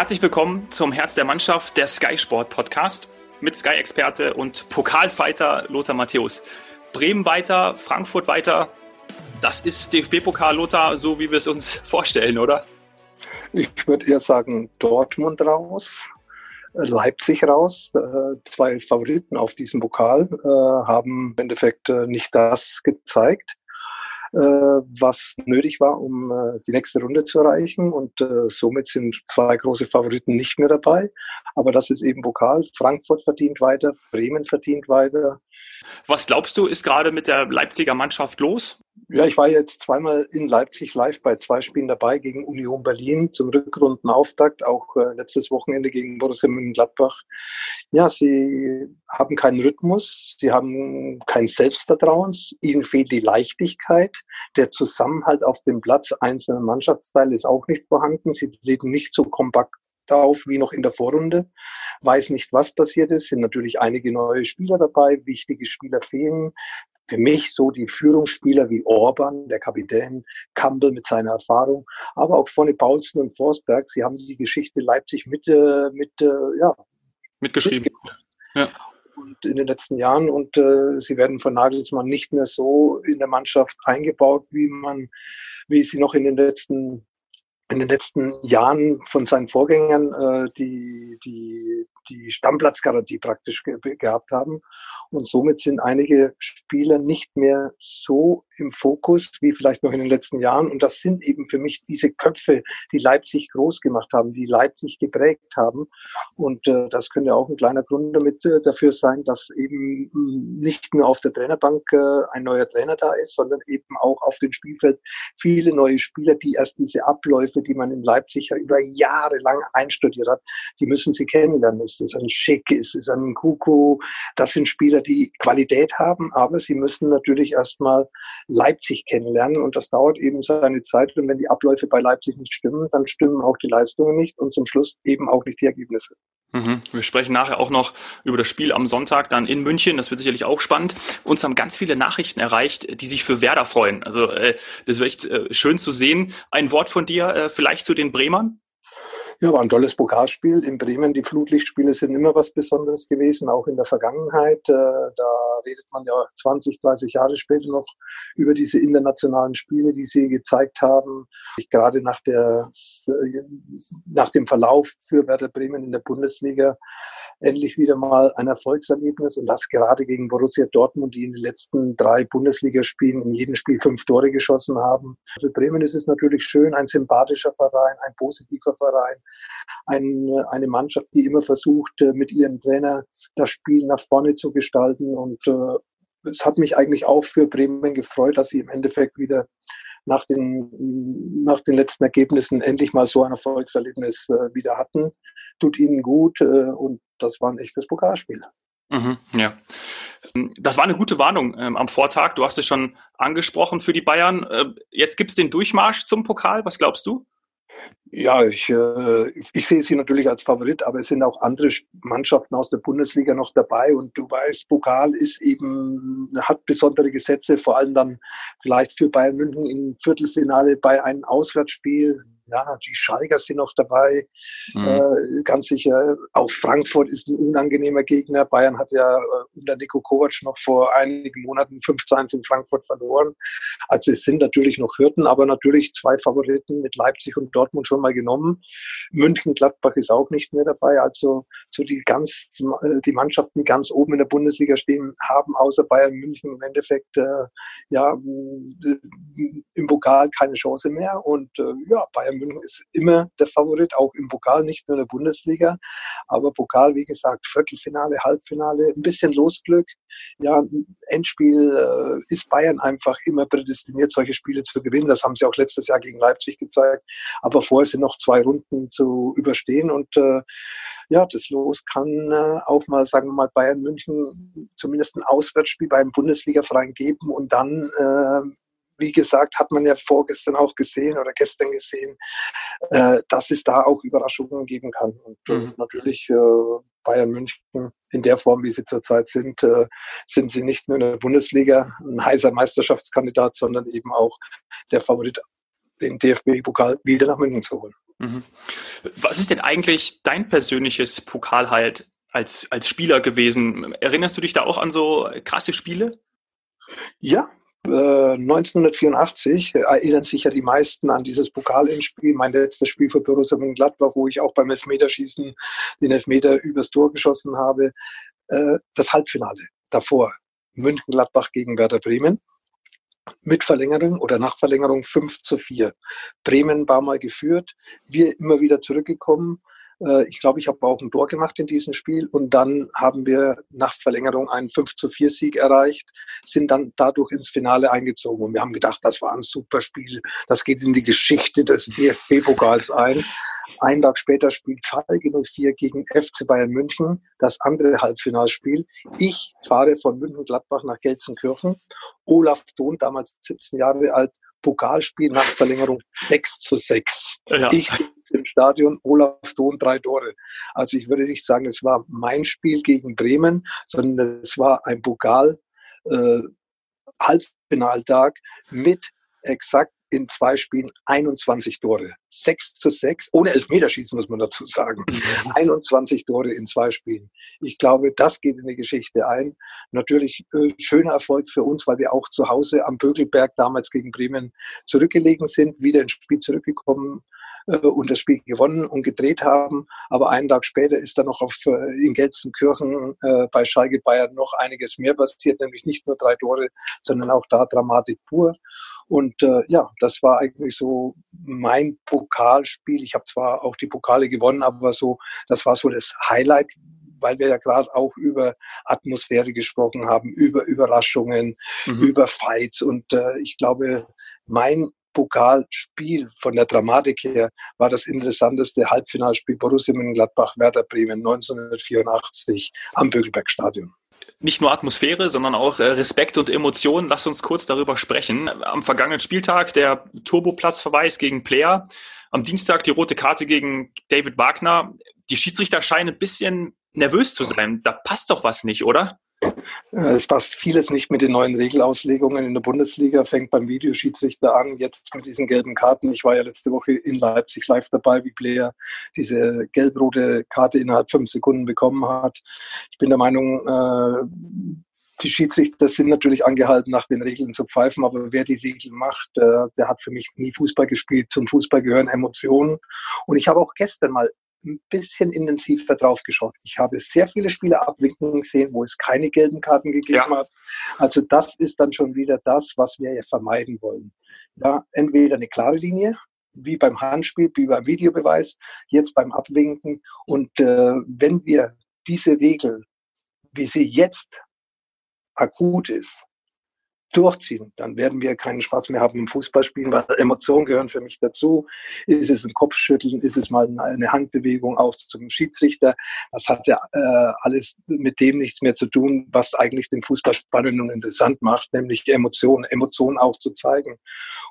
Herzlich willkommen zum Herz der Mannschaft, der Sky Sport Podcast mit Sky-Experte und Pokalfighter Lothar Matthäus. Bremen weiter, Frankfurt weiter. Das ist DFB-Pokal Lothar, so wie wir es uns vorstellen, oder? Ich würde eher sagen Dortmund raus, Leipzig raus. Äh, zwei Favoriten auf diesem Pokal äh, haben im Endeffekt äh, nicht das gezeigt, was nötig war, um äh, die nächste Runde zu erreichen. Und äh, somit sind zwei große Favoriten nicht mehr dabei. Aber das ist eben Pokal. Frankfurt verdient weiter, Bremen verdient weiter. Was glaubst du, ist gerade mit der Leipziger Mannschaft los? Ja, ich war jetzt zweimal in Leipzig live bei zwei Spielen dabei gegen Union Berlin zum Rückrundenauftakt, auch äh, letztes Wochenende gegen Borussia Mönchengladbach. Ja, sie haben keinen Rhythmus, sie haben kein Selbstvertrauen, ihnen fehlt die Leichtigkeit, der Zusammenhalt auf dem Platz einzelner Mannschaftsteile ist auch nicht vorhanden, sie treten nicht so kompakt auf wie noch in der Vorrunde. Weiß nicht, was passiert ist. Sind natürlich einige neue Spieler dabei. Wichtige Spieler fehlen für mich so die Führungsspieler wie Orban, der Kapitän, Campbell mit seiner Erfahrung, aber auch vorne Paulsen und Forsberg. Sie haben die Geschichte Leipzig mit, äh, mit äh, ja, mitgeschrieben. Ja. Und in den letzten Jahren und äh, sie werden von Nagelsmann nicht mehr so in der Mannschaft eingebaut, wie man, wie sie noch in den letzten in den letzten Jahren von seinen Vorgängern äh, die, die, die Stammplatzgarantie praktisch ge gehabt haben. Und somit sind einige Spieler nicht mehr so im Fokus wie vielleicht noch in den letzten Jahren. Und das sind eben für mich diese Köpfe, die Leipzig groß gemacht haben, die Leipzig geprägt haben. Und äh, das könnte auch ein kleiner Grund damit äh, dafür sein, dass eben mh, nicht nur auf der Trainerbank äh, ein neuer Trainer da ist, sondern eben auch auf dem Spielfeld viele neue Spieler, die erst diese Abläufe, die man in Leipzig ja über Jahre lang einstudiert hat, die müssen sie kennenlernen. Es ist ein Schick, es ist ein Kuku, das sind Spieler, die Qualität haben, aber sie müssen natürlich erstmal Leipzig kennenlernen und das dauert eben seine Zeit. Und wenn die Abläufe bei Leipzig nicht stimmen, dann stimmen auch die Leistungen nicht und zum Schluss eben auch nicht die Ergebnisse. Mhm. Wir sprechen nachher auch noch über das Spiel am Sonntag dann in München. Das wird sicherlich auch spannend. Uns haben ganz viele Nachrichten erreicht, die sich für Werder freuen. Also äh, das wird echt äh, schön zu sehen. Ein Wort von dir äh, vielleicht zu den Bremern? Ja, war ein tolles Pokalspiel in Bremen. Die Flutlichtspiele sind immer was Besonderes gewesen, auch in der Vergangenheit. Äh, da redet man ja 20, 30 Jahre später noch über diese internationalen Spiele, die sie gezeigt haben. Ich gerade nach der, nach dem Verlauf für Werder Bremen in der Bundesliga endlich wieder mal ein Erfolgserlebnis und das gerade gegen Borussia Dortmund, die in den letzten drei Bundesligaspielen in jedem Spiel fünf Tore geschossen haben. Für Bremen ist es natürlich schön, ein sympathischer Verein, ein positiver Verein, ein, eine Mannschaft, die immer versucht, mit ihrem Trainer das Spiel nach vorne zu gestalten und äh, es hat mich eigentlich auch für Bremen gefreut, dass sie im Endeffekt wieder nach den, nach den letzten Ergebnissen endlich mal so ein Erfolgserlebnis äh, wieder hatten. Tut ihnen gut äh, und das war ein echtes Pokalspiel. Mhm, ja. Das war eine gute Warnung ähm, am Vortag. Du hast es schon angesprochen für die Bayern. Äh, jetzt gibt es den Durchmarsch zum Pokal. Was glaubst du? Ja, ich, äh, ich sehe sie natürlich als Favorit, aber es sind auch andere Mannschaften aus der Bundesliga noch dabei. Und du weißt, Pokal ist eben, hat besondere Gesetze, vor allem dann vielleicht für Bayern München im Viertelfinale bei einem Auswärtsspiel ja, die Schalker sind noch dabei, mhm. äh, ganz sicher. Auch Frankfurt ist ein unangenehmer Gegner. Bayern hat ja äh, unter Nico Kovac noch vor einigen Monaten 15 in Frankfurt verloren. Also es sind natürlich noch Hürden, aber natürlich zwei Favoriten mit Leipzig und Dortmund schon mal genommen. München, Gladbach ist auch nicht mehr dabei. Also so die ganz, äh, die Mannschaften, die ganz oben in der Bundesliga stehen, haben außer Bayern München im Endeffekt äh, ja im Pokal keine Chance mehr. Und äh, ja, Bayern München ist immer der Favorit, auch im Pokal, nicht nur in der Bundesliga. Aber Pokal, wie gesagt, Viertelfinale, Halbfinale, ein bisschen Losglück. Ja, Endspiel äh, ist Bayern einfach immer prädestiniert, solche Spiele zu gewinnen. Das haben sie auch letztes Jahr gegen Leipzig gezeigt. Aber vorher sind noch zwei Runden zu überstehen und äh, ja, das Los kann äh, auch mal, sagen wir mal, Bayern München zumindest ein Auswärtsspiel beim Bundesliga-Verein geben und dann äh, wie gesagt, hat man ja vorgestern auch gesehen oder gestern gesehen, äh, dass es da auch Überraschungen geben kann. Und äh, mhm. natürlich äh, Bayern München in der Form, wie sie zurzeit sind, äh, sind sie nicht nur in der Bundesliga ein heißer Meisterschaftskandidat, sondern eben auch der Favorit, den DFB-Pokal wieder nach München zu holen. Mhm. Was ist denn eigentlich dein persönliches Pokalhalt als, als Spieler gewesen? Erinnerst du dich da auch an so krasse Spiele? Ja, 1984 äh, erinnern sich ja die meisten an dieses Pokalendspiel, mein letztes Spiel für Borussia Mönchengladbach, wo ich auch beim Elfmeterschießen den Elfmeter übers Tor geschossen habe. Äh, das Halbfinale davor, München-Gladbach gegen Werder Bremen. Mit Verlängerung oder nach Verlängerung 5 zu 4. Bremen war mal geführt, wir immer wieder zurückgekommen äh, ich glaube, ich habe auch ein Tor gemacht in diesem Spiel und dann haben wir nach Verlängerung einen 5 zu 4 Sieg erreicht, sind dann dadurch ins Finale eingezogen und wir haben gedacht, das war ein super Spiel, das geht in die Geschichte des DFB-Pokals ein. Ein Tag später spielt Schalke 04 gegen FC Bayern München, das andere Halbfinalspiel. Ich fahre von München-Gladbach nach Gelsenkirchen. Olaf Thon, damals 17 Jahre alt, Pokalspiel nach Verlängerung 6 zu 6. Ja. Ich im Stadion, Olaf Thon drei Tore. Also ich würde nicht sagen, es war mein Spiel gegen Bremen, sondern es war ein Pokal äh, Halbfinaltag mit exakt in zwei Spielen 21 Tore. 6 zu 6, ohne Elfmeterschießen muss man dazu sagen. 21 Tore in zwei Spielen. Ich glaube, das geht in die Geschichte ein. Natürlich äh, schöner Erfolg für uns, weil wir auch zu Hause am Bögelberg damals gegen Bremen zurückgelegen sind, wieder ins Spiel zurückgekommen äh, und das Spiel gewonnen und gedreht haben. Aber einen Tag später ist dann noch auf, äh, in Gelsenkirchen äh, bei Schalke Bayern noch einiges mehr passiert, nämlich nicht nur drei Tore, sondern auch da Dramatik pur. Und äh, ja, das war eigentlich so mein Pokalspiel. Ich habe zwar auch die Pokale gewonnen, aber so, das war so das Highlight, weil wir ja gerade auch über Atmosphäre gesprochen haben, über Überraschungen, mhm. über Fights. Und äh, ich glaube, mein Pokalspiel von der Dramatik her war das interessanteste Halbfinalspiel Borussia Mönchengladbach Werder Bremen 1984 am Bögelbergstadion nicht nur Atmosphäre, sondern auch äh, Respekt und Emotionen. Lass uns kurz darüber sprechen. Am vergangenen Spieltag der Turboplatzverweis gegen Player. Am Dienstag die rote Karte gegen David Wagner. Die Schiedsrichter scheinen ein bisschen nervös zu sein. Da passt doch was nicht, oder? Äh, es passt vieles nicht mit den neuen Regelauslegungen in der Bundesliga, fängt beim Videoschiedsrichter an, jetzt mit diesen gelben Karten. Ich war ja letzte Woche in Leipzig live dabei, wie Player diese gelb-rote Karte innerhalb fünf Sekunden bekommen hat. Ich bin der Meinung, äh, die Schiedsrichter sind natürlich angehalten, nach den Regeln zu pfeifen, aber wer die Regeln macht, äh, der hat für mich nie Fußball gespielt. Zum Fußball gehören Emotionen. Und ich habe auch gestern mal ein bisschen intensiver drauf geschaut. Ich habe sehr viele Spiele abwinken gesehen, wo es keine gelben Karten gegeben ja. hat. Also das ist dann schon wieder das, was wir ja vermeiden wollen. Ja, entweder eine klare Linie, wie beim Handspiel, wie beim Videobeweis, jetzt beim Abwinken. Und äh, wenn wir diese Regel, wie sie jetzt akut ist, durchziehen, dann werden wir keinen Spaß mehr haben im Fußballspielen, weil Emotionen gehören für mich dazu. Ist es ein Kopfschütteln, ist es mal eine Handbewegung auch zum Schiedsrichter? Das hat ja äh, alles mit dem nichts mehr zu tun, was eigentlich den Fußball spannend und interessant macht, nämlich die Emotionen, Emotionen auch zu zeigen.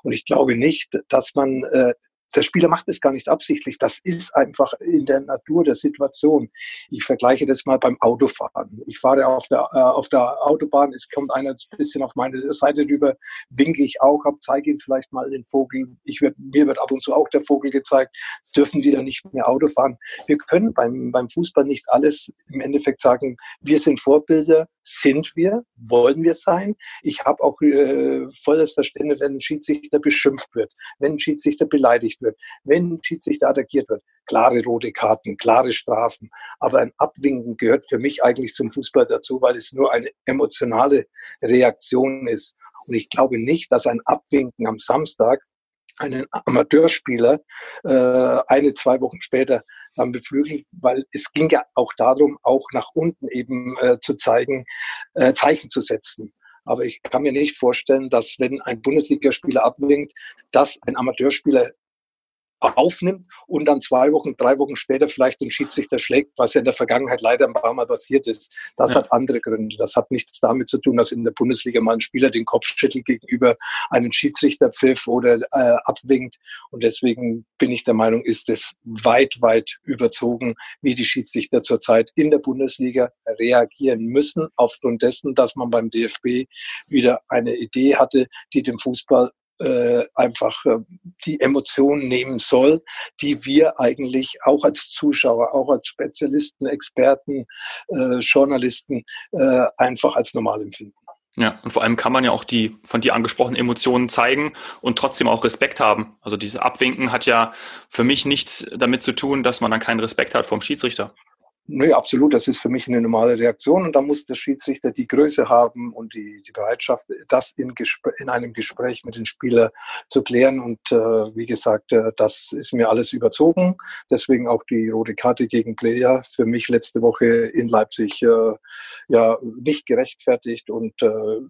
Und ich glaube nicht, dass man äh, der Spieler macht es gar nicht absichtlich. Das ist einfach in der Natur der Situation. Ich vergleiche das mal beim Autofahren. Ich fahre auf der, äh, auf der Autobahn, es kommt einer ein bisschen auf meine Seite rüber, winke ich auch ab, zeige ihm vielleicht mal den Vogel. Ich werd, mir wird ab und zu auch der Vogel gezeigt. Dürfen die dann nicht mehr Auto fahren? Wir können beim, beim Fußball nicht alles im Endeffekt sagen, wir sind Vorbilder, sind wir, wollen wir sein. Ich habe auch äh, volles Verständnis, wenn ein Schiedsrichter beschimpft wird, wenn ein Schiedsrichter beleidigt wird, wenn ein Schiedsrichter attackiert wird. Klare rote Karten, klare Strafen. Aber ein Abwinken gehört für mich eigentlich zum Fußball dazu, weil es nur eine emotionale Reaktion ist. Und ich glaube nicht, dass ein Abwinken am Samstag einen Amateurspieler äh, eine, zwei Wochen später dann beflügelt, weil es ging ja auch darum, auch nach unten eben äh, zu zeigen, äh, Zeichen zu setzen. Aber ich kann mir nicht vorstellen, dass wenn ein Bundesligaspieler abwinkt, dass ein Amateurspieler aufnimmt und dann zwei Wochen, drei Wochen später vielleicht den Schiedsrichter schlägt, was ja in der Vergangenheit leider ein paar Mal passiert ist. Das ja. hat andere Gründe. Das hat nichts damit zu tun, dass in der Bundesliga mal ein Spieler den Kopf schüttelt gegenüber einem Schiedsrichter pfiff oder äh, abwinkt. Und deswegen bin ich der Meinung, ist es weit, weit überzogen, wie die Schiedsrichter zurzeit in der Bundesliga reagieren müssen, aufgrund dessen, dass man beim DFB wieder eine Idee hatte, die dem Fußball äh, einfach äh, die Emotionen nehmen soll, die wir eigentlich auch als Zuschauer, auch als Spezialisten, Experten, äh, Journalisten äh, einfach als normal empfinden. Ja, und vor allem kann man ja auch die von dir angesprochenen Emotionen zeigen und trotzdem auch Respekt haben. Also diese Abwinken hat ja für mich nichts damit zu tun, dass man dann keinen Respekt hat vom Schiedsrichter. Nee, absolut. Das ist für mich eine normale Reaktion. Und da muss der Schiedsrichter die Größe haben und die, die Bereitschaft, das in, in einem Gespräch mit den Spielern zu klären. Und äh, wie gesagt, äh, das ist mir alles überzogen. Deswegen auch die rote Karte gegen Player für mich letzte Woche in Leipzig äh, ja nicht gerechtfertigt und äh,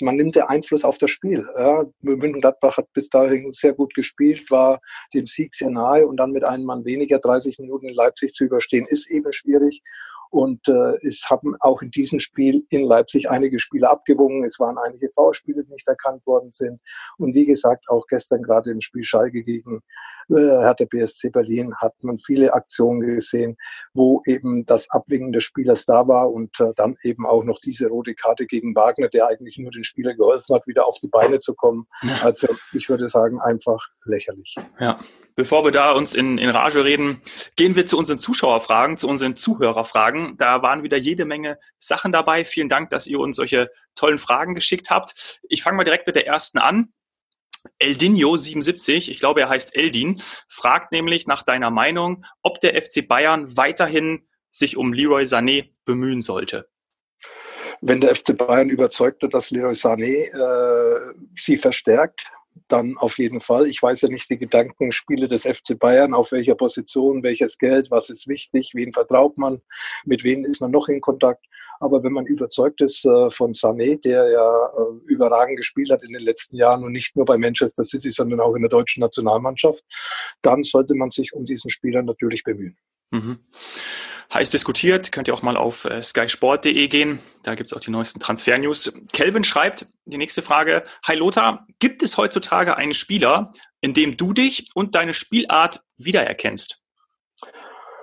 man nimmt den Einfluss auf das Spiel. Ja, München-Gladbach hat bis dahin sehr gut gespielt, war dem Sieg sehr nahe und dann mit einem Mann weniger 30 Minuten in Leipzig zu überstehen, ist eben schwierig. Und äh, es haben auch in diesem Spiel in Leipzig einige Spiele abgewogen. Es waren einige V-Spiele, die nicht erkannt worden sind. Und wie gesagt, auch gestern gerade im Spiel Schalke gegen äh, hat der BSC Berlin, hat man viele Aktionen gesehen, wo eben das Abwinken des Spielers da war und äh, dann eben auch noch diese rote Karte gegen Wagner, der eigentlich nur den Spieler geholfen hat, wieder auf die Beine zu kommen. Also ich würde sagen, einfach lächerlich. Ja, bevor wir da uns in, in Rage reden, gehen wir zu unseren Zuschauerfragen, zu unseren Zuhörerfragen. Da waren wieder jede Menge Sachen dabei. Vielen Dank, dass ihr uns solche tollen Fragen geschickt habt. Ich fange mal direkt mit der ersten an. Eldinho77, ich glaube, er heißt Eldin, fragt nämlich nach deiner Meinung, ob der FC Bayern weiterhin sich um Leroy Sané bemühen sollte. Wenn der FC Bayern überzeugt wird, dass Leroy Sané äh, sie verstärkt, dann auf jeden Fall. Ich weiß ja nicht die Gedankenspiele des FC Bayern, auf welcher Position, welches Geld, was ist wichtig, wen vertraut man, mit wem ist man noch in Kontakt. Aber wenn man überzeugt ist äh, von Sané, der ja äh, überragend gespielt hat in den letzten Jahren und nicht nur bei Manchester City, sondern auch in der deutschen Nationalmannschaft, dann sollte man sich um diesen Spieler natürlich bemühen. Mhm heiß diskutiert. Könnt ihr auch mal auf äh, skysport.de gehen. Da gibt es auch die neuesten Transfer-News. Kelvin schreibt, die nächste Frage. Hi Lothar, gibt es heutzutage einen Spieler, in dem du dich und deine Spielart wiedererkennst?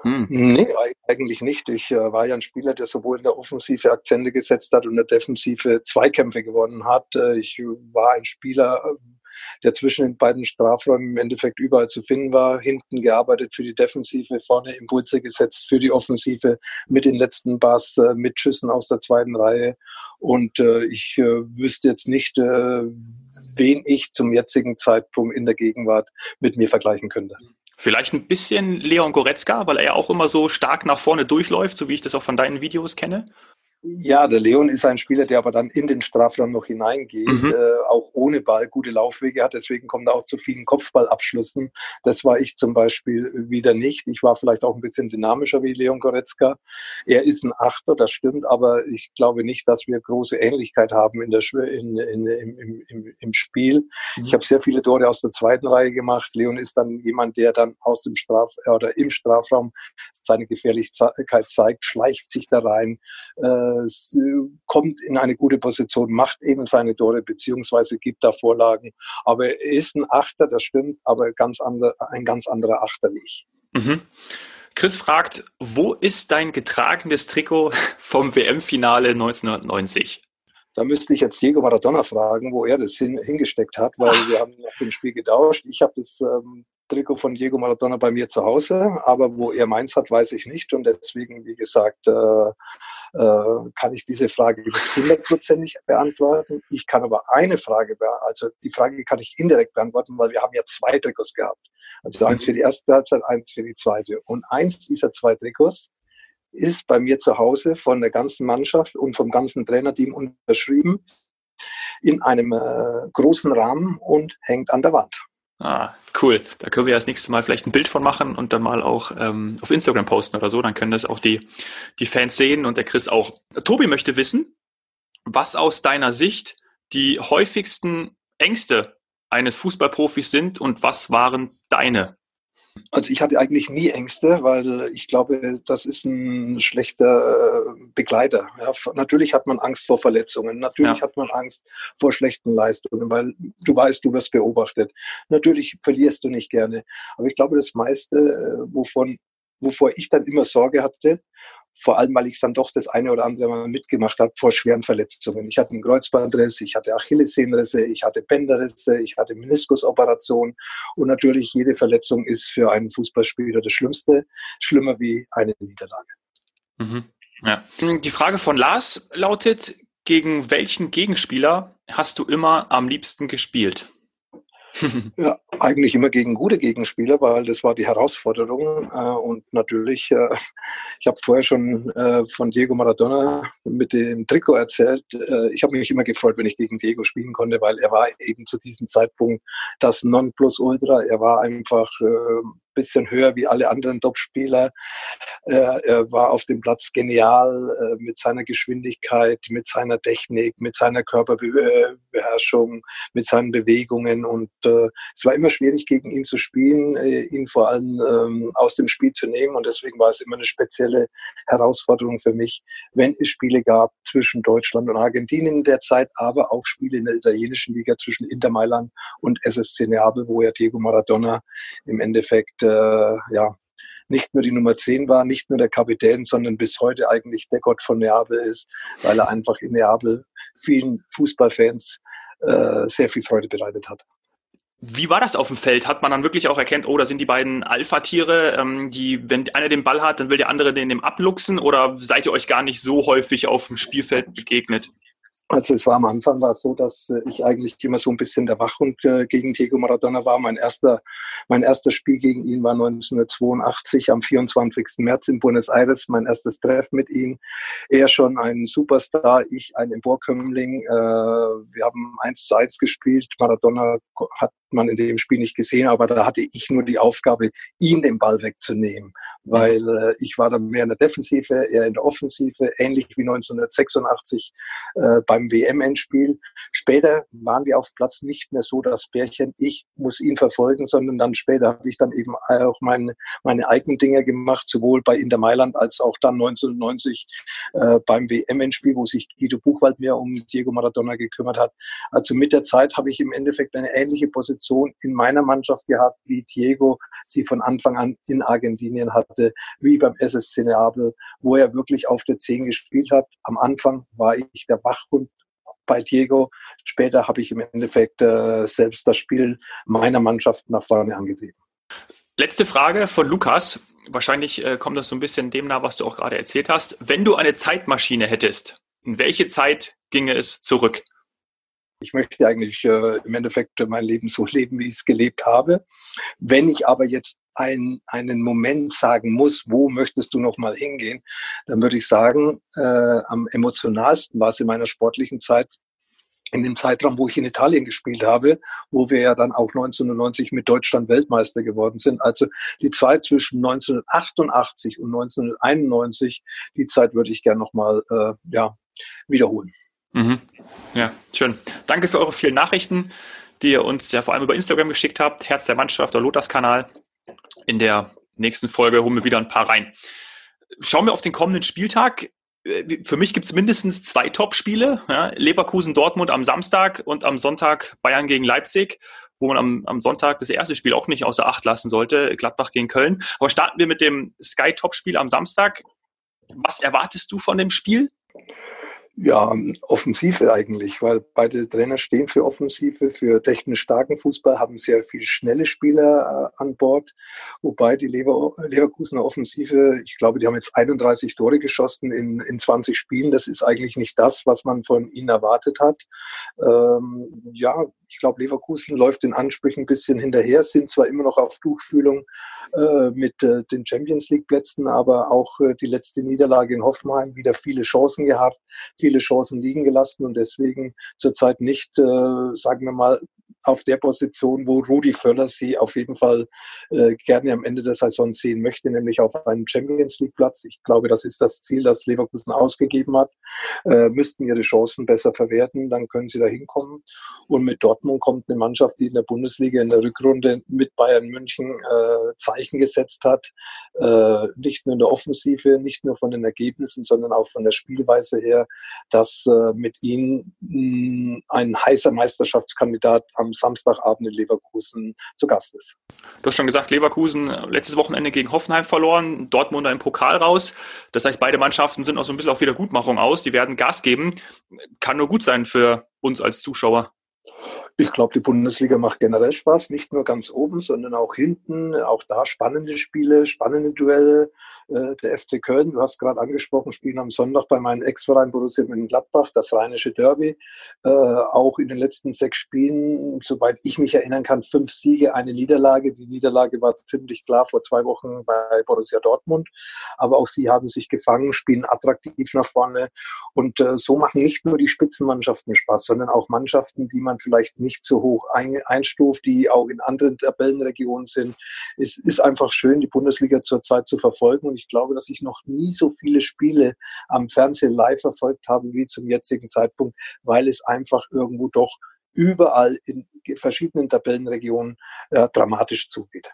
Hm. Nee, eigentlich nicht. Ich äh, war ja ein Spieler, der sowohl in der Offensive Akzente gesetzt hat und in der Defensive Zweikämpfe gewonnen hat. Äh, ich war ein Spieler, äh, der zwischen den beiden Strafräumen im Endeffekt überall zu finden war. Hinten gearbeitet für die Defensive, vorne Impulse gesetzt für die Offensive mit den letzten Bars, äh, mit Schüssen aus der zweiten Reihe. Und äh, ich äh, wüsste jetzt nicht, äh, wen ich zum jetzigen Zeitpunkt in der Gegenwart mit mir vergleichen könnte. Vielleicht ein bisschen Leon Goretzka, weil er ja auch immer so stark nach vorne durchläuft, so wie ich das auch von deinen Videos kenne. Ja, der Leon ist ein Spieler, der aber dann in den Strafraum noch hineingeht, mhm. äh, auch ohne Ball gute Laufwege hat. Deswegen kommt er auch zu vielen Kopfballabschlüssen. Das war ich zum Beispiel wieder nicht. Ich war vielleicht auch ein bisschen dynamischer wie Leon Goretzka. Er ist ein Achter, das stimmt, aber ich glaube nicht, dass wir große Ähnlichkeit haben in der, in, in, im, im, im Spiel. Mhm. Ich habe sehr viele Tore aus der zweiten Reihe gemacht. Leon ist dann jemand, der dann aus dem Straf oder im Strafraum seine Gefährlichkeit zeigt, schleicht sich da rein. Äh, kommt in eine gute Position, macht eben seine Tore beziehungsweise gibt da Vorlagen. Aber er ist ein Achter, das stimmt, aber ganz andre, ein ganz anderer Achter wie ich. Mhm. Chris fragt, wo ist dein getragenes Trikot vom WM-Finale 1990? Da müsste ich jetzt Diego Maradona fragen, wo er das hin, hingesteckt hat, weil Ach. wir haben nach dem Spiel getauscht. Ich habe das ähm, Trikot von Diego Maradona bei mir zu Hause, aber wo er meins hat, weiß ich nicht. Und deswegen, wie gesagt, äh, äh, kann ich diese Frage nicht hundertprozentig beantworten. Ich kann aber eine Frage, also die Frage kann ich indirekt beantworten, weil wir haben ja zwei Trikots gehabt. Also eins für die erste Halbzeit, eins für die zweite. Und eins dieser zwei Trikots ist bei mir zu Hause von der ganzen Mannschaft und vom ganzen Trainerteam unterschrieben in einem äh, großen Rahmen und hängt an der Wand. Ah, cool. Da können wir das nächste Mal vielleicht ein Bild von machen und dann mal auch ähm, auf Instagram posten oder so. Dann können das auch die, die Fans sehen und der Chris auch. Tobi möchte wissen, was aus deiner Sicht die häufigsten Ängste eines Fußballprofis sind und was waren deine? Also ich hatte eigentlich nie Ängste, weil ich glaube, das ist ein schlechter äh, Begleiter. Ja, natürlich hat man Angst vor Verletzungen, natürlich ja. hat man Angst vor schlechten Leistungen, weil du weißt, du wirst beobachtet. Natürlich verlierst du nicht gerne. Aber ich glaube, das meiste, äh, wovon, wovor ich dann immer Sorge hatte, vor allem, weil ich es dann doch das eine oder andere Mal mitgemacht habe vor schweren Verletzungen. Ich hatte einen Kreuzbandriss, ich hatte Achillessehnenrisse, ich hatte Bänderrisse, ich hatte Meniskusoperation und natürlich jede Verletzung ist für einen Fußballspieler das Schlimmste, schlimmer wie eine Niederlage. Mhm. Ja. Die Frage von Lars lautet, gegen welchen Gegenspieler hast du immer am liebsten gespielt? ja, eigentlich immer gegen gute Gegenspieler, weil das war die Herausforderung. Äh, und natürlich, äh, ich habe vorher schon äh, von Diego Maradona mit dem Trikot erzählt. Äh, ich habe mich immer gefreut, wenn ich gegen Diego spielen konnte, weil er war eben zu diesem Zeitpunkt das Nonplusultra. Er war einfach bisschen höher wie alle anderen Topspieler. Er war auf dem Platz genial äh, mit seiner Geschwindigkeit, mit seiner Technik, mit seiner Körperbeherrschung, mit seinen Bewegungen. Und äh, es war immer schwierig, gegen ihn zu spielen, äh, ihn vor allem ähm, aus dem Spiel zu nehmen. Und deswegen war es immer eine spezielle Herausforderung für mich, wenn es Spiele gab zwischen Deutschland und Argentinien in der Zeit, aber auch Spiele in der italienischen Liga zwischen Inter Mailand und SSC Neapel, wo ja Diego Maradona im Endeffekt ja, nicht nur die Nummer 10 war, nicht nur der Kapitän, sondern bis heute eigentlich der Gott von Neapel ist, weil er einfach in Neapel vielen Fußballfans äh, sehr viel Freude bereitet hat. Wie war das auf dem Feld? Hat man dann wirklich auch erkennt, oh, da sind die beiden Alpha-Tiere, ähm, die, wenn einer den Ball hat, dann will der andere den dem abluchsen oder seid ihr euch gar nicht so häufig auf dem Spielfeld begegnet? Also es war am Anfang war es so, dass äh, ich eigentlich immer so ein bisschen der Wachhund äh, gegen Diego Maradona war. Mein erster, mein erster Spiel gegen ihn war 1982 am 24. März in Buenos Aires, mein erstes Treff mit ihm. Er schon ein Superstar, ich ein Emporkömmling. Äh, wir haben eins zu eins gespielt. Maradona hat man in dem Spiel nicht gesehen, aber da hatte ich nur die Aufgabe, ihn den Ball wegzunehmen, weil äh, ich war dann mehr in der Defensive, eher in der Offensive, ähnlich wie 1986 äh, beim WM-Endspiel. Später waren wir auf Platz nicht mehr so das Bärchen, ich muss ihn verfolgen, sondern dann später habe ich dann eben auch meine, meine eigenen Dinge gemacht, sowohl bei Inter Mailand als auch dann 1990 äh, beim WM-Endspiel, wo sich Guido Buchwald mehr um Diego Maradona gekümmert hat. Also mit der Zeit habe ich im Endeffekt eine ähnliche Position Position in meiner Mannschaft gehabt, wie Diego sie von Anfang an in Argentinien hatte, wie beim SSC Neapel, wo er wirklich auf der 10 gespielt hat. Am Anfang war ich der Wachhund bei Diego. Später habe ich im Endeffekt äh, selbst das Spiel meiner Mannschaft nach vorne angetrieben. Letzte Frage von Lukas. Wahrscheinlich äh, kommt das so ein bisschen dem nach, was du auch gerade erzählt hast. Wenn du eine Zeitmaschine hättest, in welche Zeit ginge es zurück? Ich möchte eigentlich äh, im Endeffekt mein Leben so leben, wie ich es gelebt habe. Wenn ich aber jetzt ein, einen Moment sagen muss, wo möchtest du noch mal hingehen, dann würde ich sagen, äh, am emotionalsten war es in meiner sportlichen Zeit in dem Zeitraum, wo ich in Italien gespielt habe, wo wir ja dann auch 1990 mit Deutschland Weltmeister geworden sind. Also die Zeit zwischen 1988 und 1991, die Zeit würde ich gerne nochmal äh, ja, wiederholen. Mhm. Ja, schön. Danke für eure vielen Nachrichten, die ihr uns ja vor allem über Instagram geschickt habt. Herz der Mannschaft, der Lotus-Kanal. In der nächsten Folge holen wir wieder ein paar rein. Schauen wir auf den kommenden Spieltag. Äh, für mich gibt es mindestens zwei Top-Spiele. Ja, Leverkusen-Dortmund am Samstag und am Sonntag Bayern gegen Leipzig, wo man am, am Sonntag das erste Spiel auch nicht außer Acht lassen sollte, Gladbach gegen Köln. Aber starten wir mit dem Sky-Top-Spiel am Samstag. Was erwartest du von dem Spiel? Ja, Offensive eigentlich, weil beide Trainer stehen für Offensive, für technisch starken Fußball, haben sehr viel schnelle Spieler äh, an Bord, wobei die Lever Leverkusener Offensive, ich glaube, die haben jetzt 31 Tore geschossen in, in 20 Spielen. Das ist eigentlich nicht das, was man von ihnen erwartet hat. Ähm, ja, ich glaube, Leverkusen läuft den Ansprüchen ein bisschen hinterher, sind zwar immer noch auf Tuchfühlung äh, mit äh, den Champions League Plätzen, aber auch äh, die letzte Niederlage in Hoffenheim wieder viele Chancen gehabt, viele Chancen liegen gelassen und deswegen zurzeit nicht, äh, sagen wir mal, auf der Position, wo Rudi Völler sie auf jeden Fall äh, gerne am Ende der Saison sehen möchte, nämlich auf einem Champions League Platz. Ich glaube, das ist das Ziel, das Leverkusen ausgegeben hat. Äh, müssten ihre Chancen besser verwerten, dann können sie da hinkommen. Und mit Dortmund kommt eine Mannschaft, die in der Bundesliga in der Rückrunde mit Bayern München äh, Zeichen gesetzt hat. Äh, nicht nur in der Offensive, nicht nur von den Ergebnissen, sondern auch von der Spielweise her, dass äh, mit ihnen mh, ein heißer Meisterschaftskandidat am am Samstagabend in Leverkusen zu Gast ist. Du hast schon gesagt, Leverkusen letztes Wochenende gegen Hoffenheim verloren, Dortmunder im Pokal raus. Das heißt, beide Mannschaften sind auch so ein bisschen auf Wiedergutmachung aus. Die werden Gas geben. Kann nur gut sein für uns als Zuschauer. Ich glaube, die Bundesliga macht generell Spaß, nicht nur ganz oben, sondern auch hinten. Auch da spannende Spiele, spannende Duelle. Äh, der FC Köln, du hast gerade angesprochen, spielen am Sonntag bei meinem Ex-Verein Borussia Mönchengladbach, das rheinische Derby. Äh, auch in den letzten sechs Spielen, soweit ich mich erinnern kann, fünf Siege, eine Niederlage. Die Niederlage war ziemlich klar vor zwei Wochen bei Borussia Dortmund. Aber auch sie haben sich gefangen, spielen attraktiv nach vorne. Und äh, so machen nicht nur die Spitzenmannschaften Spaß, sondern auch Mannschaften, die man vielleicht nicht so hoch ein, einstuft, die auch in anderen Tabellenregionen sind. Es ist einfach schön, die Bundesliga zurzeit zu verfolgen. Und ich glaube, dass ich noch nie so viele Spiele am Fernsehen live verfolgt habe wie zum jetzigen Zeitpunkt, weil es einfach irgendwo doch überall in verschiedenen Tabellenregionen äh, dramatisch zugeht.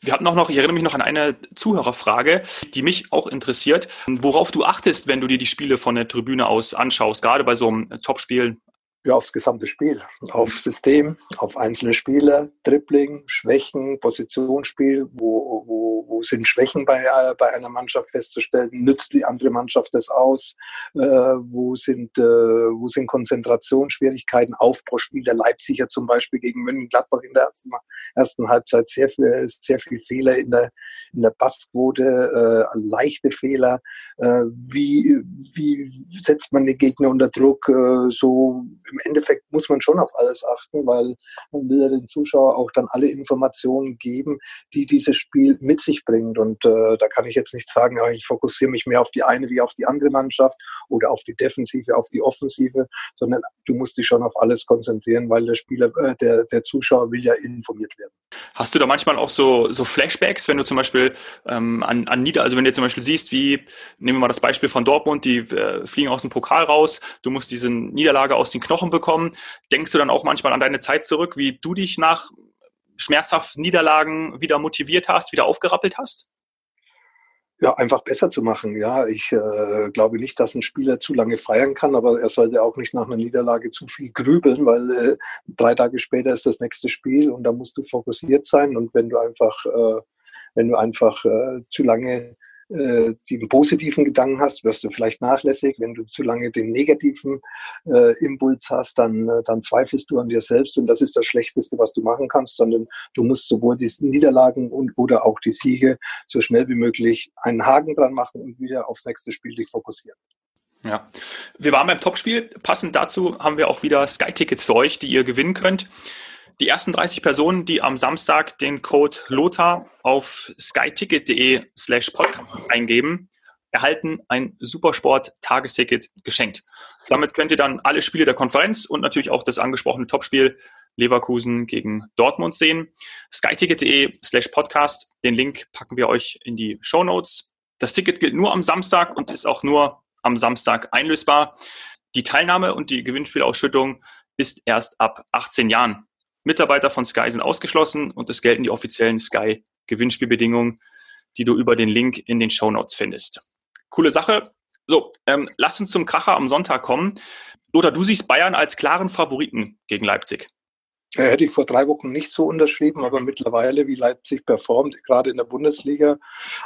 Wir hatten auch noch, ich erinnere mich noch an eine Zuhörerfrage, die mich auch interessiert, worauf du achtest, wenn du dir die Spiele von der Tribüne aus anschaust, gerade bei so einem Topspiel ja, aufs gesamte Spiel, auf System, auf einzelne Spieler, Dribbling, Schwächen, Positionsspiel, wo, wo, wo sind Schwächen bei, bei einer Mannschaft festzustellen, nützt die andere Mannschaft das aus, äh, wo, sind, äh, wo sind Konzentrationsschwierigkeiten, Aufbauspiel der Leipziger zum Beispiel gegen Mönchengladbach in der ersten, ersten Halbzeit, sehr viel, sehr viel Fehler in der, in der Passquote, äh, leichte Fehler, äh, wie, wie setzt man den Gegner unter Druck, äh, so im Endeffekt muss man schon auf alles achten, weil man will ja den Zuschauer auch dann alle Informationen geben, die dieses Spiel mit sich bringt. Und äh, da kann ich jetzt nicht sagen, ich fokussiere mich mehr auf die eine wie auf die andere Mannschaft oder auf die Defensive, auf die Offensive, sondern du musst dich schon auf alles konzentrieren, weil der Spieler, äh, der, der Zuschauer will ja informiert werden. Hast du da manchmal auch so, so Flashbacks, wenn du zum Beispiel ähm, an, an Nieder, also wenn du zum Beispiel siehst, wie, nehmen wir mal das Beispiel von Dortmund, die äh, fliegen aus dem Pokal raus, du musst diese Niederlage aus den Knochen Knochen bekommen. Denkst du dann auch manchmal an deine Zeit zurück, wie du dich nach schmerzhaften Niederlagen wieder motiviert hast, wieder aufgerappelt hast? ja, einfach besser zu machen. Ja, ich äh, glaube nicht, dass ein Spieler zu lange feiern kann, aber er sollte auch nicht nach einer Niederlage zu viel grübeln, weil äh, drei Tage später ist das nächste Spiel und da musst du fokussiert sein. Und wenn du einfach, äh, wenn du einfach äh, zu lange äh, den positiven Gedanken hast, wirst du vielleicht nachlässig. Wenn du zu lange den negativen äh, Impuls hast, dann, äh, dann zweifelst du an dir selbst und das ist das Schlechteste, was du machen kannst, sondern du musst sowohl die Niederlagen und oder auch die Siege so schnell wie möglich einen Haken dran machen und wieder aufs nächste Spiel dich fokussieren. Ja, wir waren beim Topspiel. Passend dazu haben wir auch wieder Sky-Tickets für euch, die ihr gewinnen könnt. Die ersten 30 Personen, die am Samstag den Code LOTA auf skyticket.de slash podcast eingeben, erhalten ein Supersport-Tagesticket geschenkt. Damit könnt ihr dann alle Spiele der Konferenz und natürlich auch das angesprochene Topspiel Leverkusen gegen Dortmund sehen. skyticket.de slash podcast. Den Link packen wir euch in die Show Notes. Das Ticket gilt nur am Samstag und ist auch nur am Samstag einlösbar. Die Teilnahme und die Gewinnspielausschüttung ist erst ab 18 Jahren Mitarbeiter von Sky sind ausgeschlossen und es gelten die offiziellen Sky Gewinnspielbedingungen, die du über den Link in den Show Notes findest. Coole Sache. So, ähm, lass uns zum Kracher am Sonntag kommen. Lothar, du siehst Bayern als klaren Favoriten gegen Leipzig. Hätte ich vor drei Wochen nicht so unterschrieben, aber mittlerweile, wie Leipzig performt, gerade in der Bundesliga,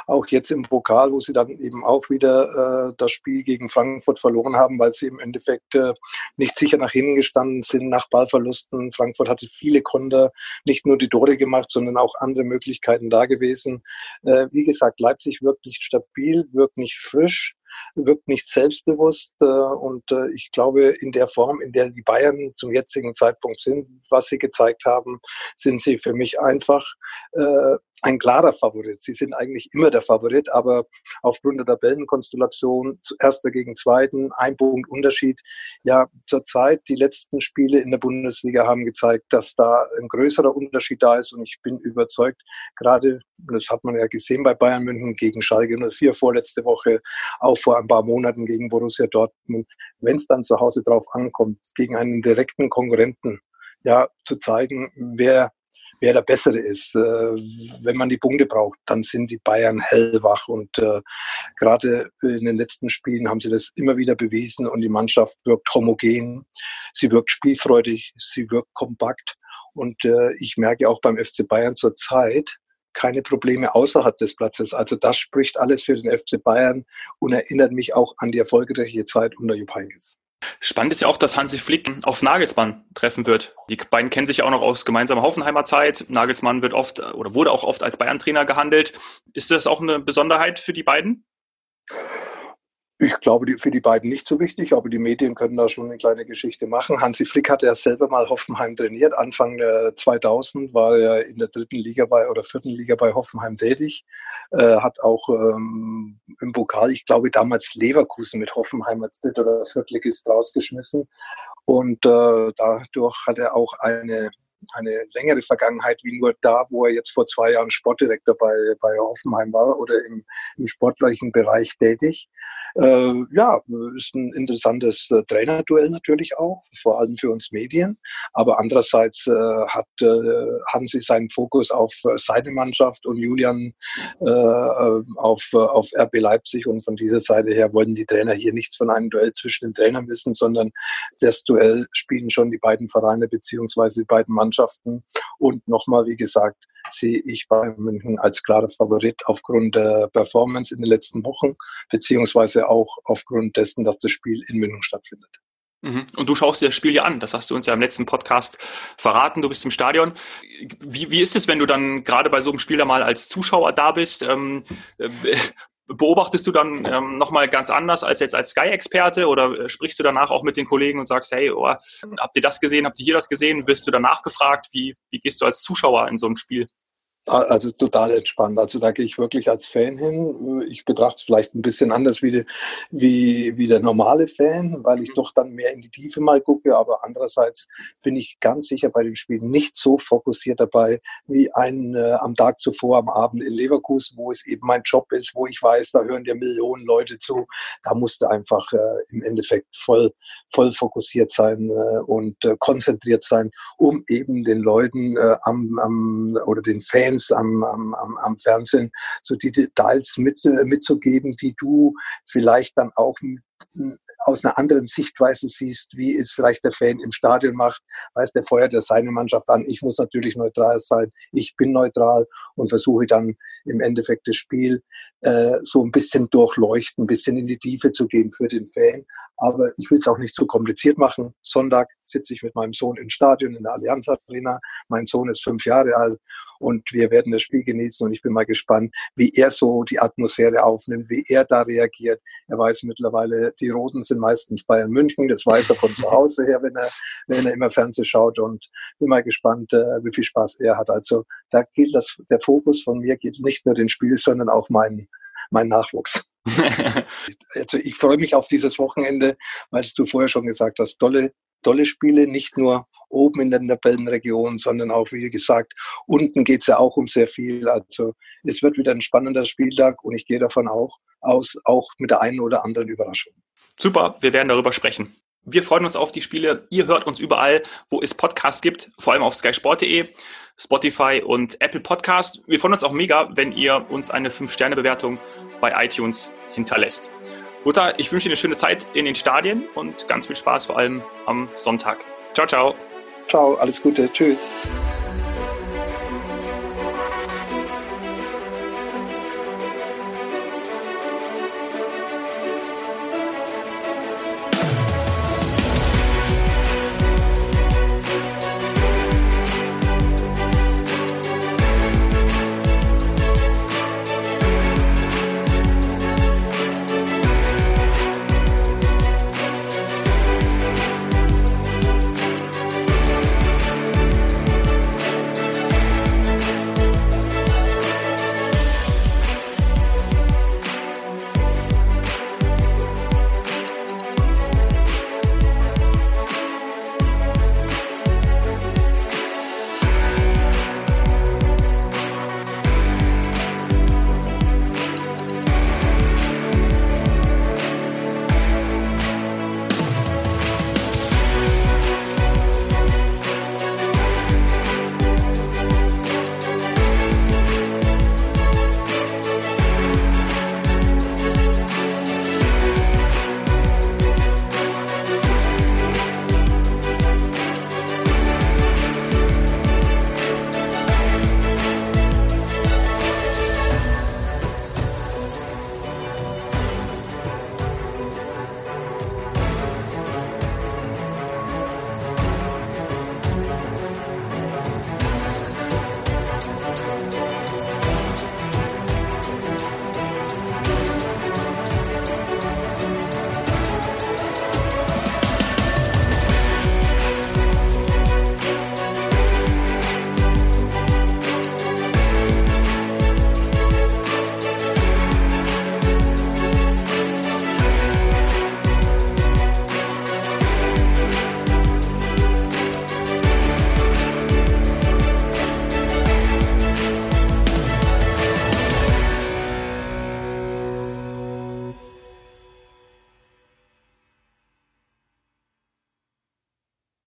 auch jetzt im Pokal, wo sie dann eben auch wieder äh, das Spiel gegen Frankfurt verloren haben, weil sie im Endeffekt äh, nicht sicher nach hinten gestanden sind nach Ballverlusten. Frankfurt hatte viele Konter, nicht nur die Tore gemacht, sondern auch andere Möglichkeiten da gewesen. Äh, wie gesagt, Leipzig wirkt nicht stabil, wirkt nicht frisch wirkt nicht selbstbewusst. Äh, und äh, ich glaube, in der Form, in der die Bayern zum jetzigen Zeitpunkt sind, was sie gezeigt haben, sind sie für mich einfach äh, ein klarer Favorit. Sie sind eigentlich immer der Favorit, aber aufgrund der Tabellenkonstellation, erster gegen zweiten, ein Punkt Unterschied. Ja, zurzeit, die letzten Spiele in der Bundesliga haben gezeigt, dass da ein größerer Unterschied da ist und ich bin überzeugt, gerade, das hat man ja gesehen bei Bayern München gegen Schalke 04 vorletzte Woche, auch vor ein paar Monaten gegen Borussia Dortmund, wenn es dann zu Hause drauf ankommt, gegen einen direkten Konkurrenten, ja, zu zeigen, wer wer der Bessere ist. Äh, wenn man die Punkte braucht, dann sind die Bayern hellwach und äh, gerade in den letzten Spielen haben sie das immer wieder bewiesen und die Mannschaft wirkt homogen, sie wirkt spielfreudig, sie wirkt kompakt und äh, ich merke auch beim FC Bayern zur Zeit, keine Probleme außerhalb des Platzes. Also das spricht alles für den FC Bayern und erinnert mich auch an die erfolgreiche Zeit unter Jupp Heynckes. Spannend ist ja auch, dass Hansi Flick auf Nagelsmann treffen wird. Die beiden kennen sich ja auch noch aus gemeinsamer Hoffenheimer Zeit. Nagelsmann wird oft oder wurde auch oft als Bayern-Trainer gehandelt. Ist das auch eine Besonderheit für die beiden? Ich glaube, die, für die beiden nicht so wichtig, aber die Medien können da schon eine kleine Geschichte machen. Hansi Flick hat ja selber mal Hoffenheim trainiert. Anfang 2000 war er in der dritten Liga bei oder vierten Liga bei Hoffenheim tätig. Äh, hat auch ähm, im Pokal, ich glaube, damals Leverkusen mit Hoffenheim als dritter oder viertligist rausgeschmissen. Und äh, dadurch hat er auch eine eine längere Vergangenheit wie nur da, wo er jetzt vor zwei Jahren Sportdirektor bei, bei Hoffenheim war oder im, im sportlichen Bereich tätig. Äh, ja, ist ein interessantes äh, Trainerduell natürlich auch, vor allem für uns Medien. Aber andererseits äh, hat äh, Hansi seinen Fokus auf äh, seine Mannschaft und Julian äh, äh auf, äh, auf RB Leipzig. Und von dieser Seite her wollen die Trainer hier nichts von einem Duell zwischen den Trainern wissen, sondern das Duell spielen schon die beiden Vereine beziehungsweise die beiden Mannschaften Mannschaften. Und nochmal, wie gesagt, sehe ich Bayern München als klarer Favorit aufgrund der Performance in den letzten Wochen, beziehungsweise auch aufgrund dessen, dass das Spiel in München stattfindet. Mhm. Und du schaust dir das Spiel ja an. Das hast du uns ja im letzten Podcast verraten. Du bist im Stadion. Wie, wie ist es, wenn du dann gerade bei so einem Spiel mal als Zuschauer da bist? Ähm, äh, beobachtest du dann ähm, nochmal ganz anders als jetzt als Sky-Experte oder äh, sprichst du danach auch mit den Kollegen und sagst, hey, oh, habt ihr das gesehen, habt ihr hier das gesehen? Wirst du danach gefragt? Wie, wie gehst du als Zuschauer in so ein Spiel? Also total entspannt. Also da gehe ich wirklich als Fan hin. Ich betrachte es vielleicht ein bisschen anders wie, wie, wie der normale Fan, weil ich doch dann mehr in die Tiefe mal gucke. Aber andererseits bin ich ganz sicher bei den Spielen nicht so fokussiert dabei wie ein äh, am Tag zuvor am Abend in Leverkusen, wo es eben mein Job ist, wo ich weiß, da hören dir Millionen Leute zu. Da musste einfach äh, im Endeffekt voll, voll fokussiert sein äh, und äh, konzentriert sein, um eben den Leuten äh, am, am oder den Fans Fans am, am, am Fernsehen so die Details mit, mitzugeben, die du vielleicht dann auch aus einer anderen Sichtweise siehst, wie es vielleicht der Fan im Stadion macht, weiß der feuert ja seine Mannschaft an. Ich muss natürlich neutral sein. Ich bin neutral und versuche dann im Endeffekt das Spiel äh, so ein bisschen durchleuchten, ein bisschen in die Tiefe zu gehen für den Fan. Aber ich will es auch nicht zu kompliziert machen. Sonntag sitze ich mit meinem Sohn im Stadion in der Allianz Arena. Mein Sohn ist fünf Jahre alt und wir werden das Spiel genießen und ich bin mal gespannt, wie er so die Atmosphäre aufnimmt, wie er da reagiert. Er weiß mittlerweile, die Roten sind meistens Bayern München, das weiß er von zu Hause her, wenn er, wenn er immer Fernsehen schaut und bin mal gespannt, äh, wie viel Spaß er hat. Also da gilt das, der Fokus von mir geht nicht nur den Spiel, sondern auch meinen mein Nachwuchs. also ich freue mich auf dieses Wochenende, weil du vorher schon gesagt hast, tolle, tolle Spiele, nicht nur oben in der Tabellenregion, sondern auch, wie gesagt, unten geht es ja auch um sehr viel. Also es wird wieder ein spannender Spieltag und ich gehe davon auch aus, auch mit der einen oder anderen Überraschung. Super, wir werden darüber sprechen. Wir freuen uns auf die Spiele. Ihr hört uns überall, wo es Podcasts gibt, vor allem auf skysport.de, Spotify und Apple Podcast. Wir freuen uns auch mega, wenn ihr uns eine 5-Sterne-Bewertung bei iTunes hinterlässt. Lothar, ich wünsche dir eine schöne Zeit in den Stadien und ganz viel Spaß vor allem am Sonntag. Ciao, ciao. Ciao, alles Gute. Tschüss.